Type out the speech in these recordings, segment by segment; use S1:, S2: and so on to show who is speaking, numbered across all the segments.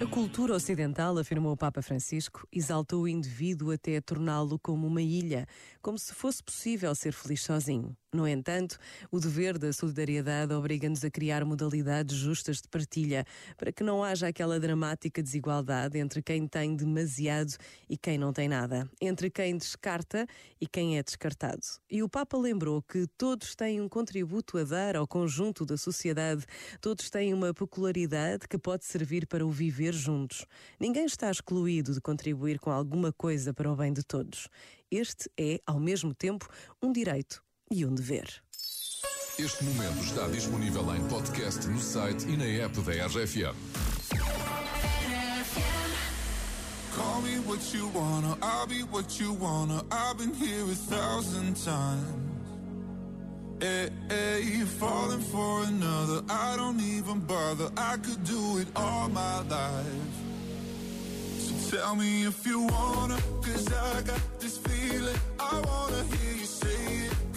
S1: A cultura ocidental, afirmou o Papa Francisco, exaltou o indivíduo até torná-lo como uma ilha, como se fosse possível ser feliz sozinho. No entanto, o dever da solidariedade obriga-nos a criar modalidades justas de partilha, para que não haja aquela dramática desigualdade entre quem tem demasiado e quem não tem nada, entre quem descarta e quem é descartado. E o Papa lembrou que todos têm um contributo a dar ao conjunto da sociedade, todos têm uma peculiaridade que pode servir para o viver juntos. Ninguém está excluído de contribuir com alguma coisa para o bem de todos. Este é, ao mesmo tempo, um direito e um dever.
S2: Este momento está disponível em podcast no site e na app da RFM.
S3: Call me what you wanna, I'll be what you wanna. I've been here a thousand times. Hey, hey, falling for another, I don't even bother. I could do it all my life. So tell me if you wanna, cause I got this feeling. I wanna hear you say it.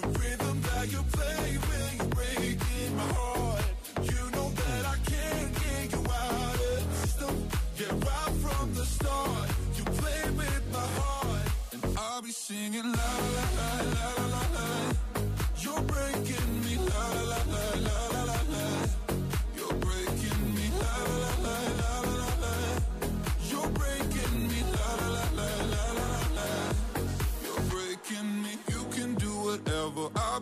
S3: the rhythm, rhythm you play when you're breaking my heart. You know that I can't get you out of the system. Yeah, right from the start, you play with my heart, and I'll be singing la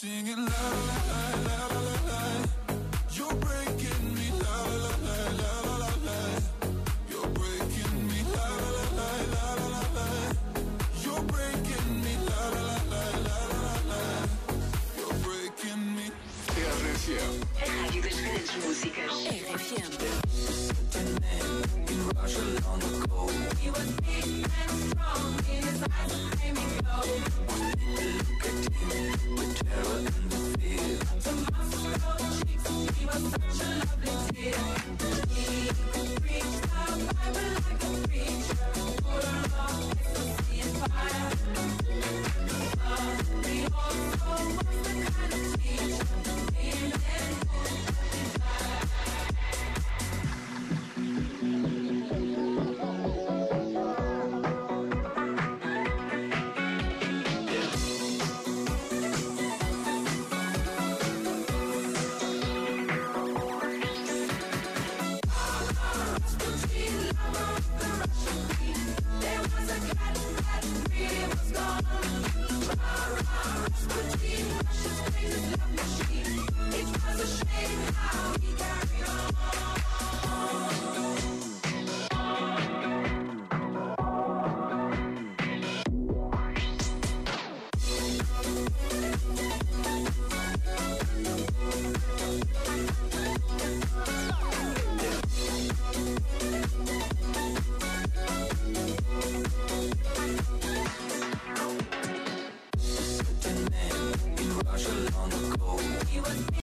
S3: singing la Look at him with terror and fear.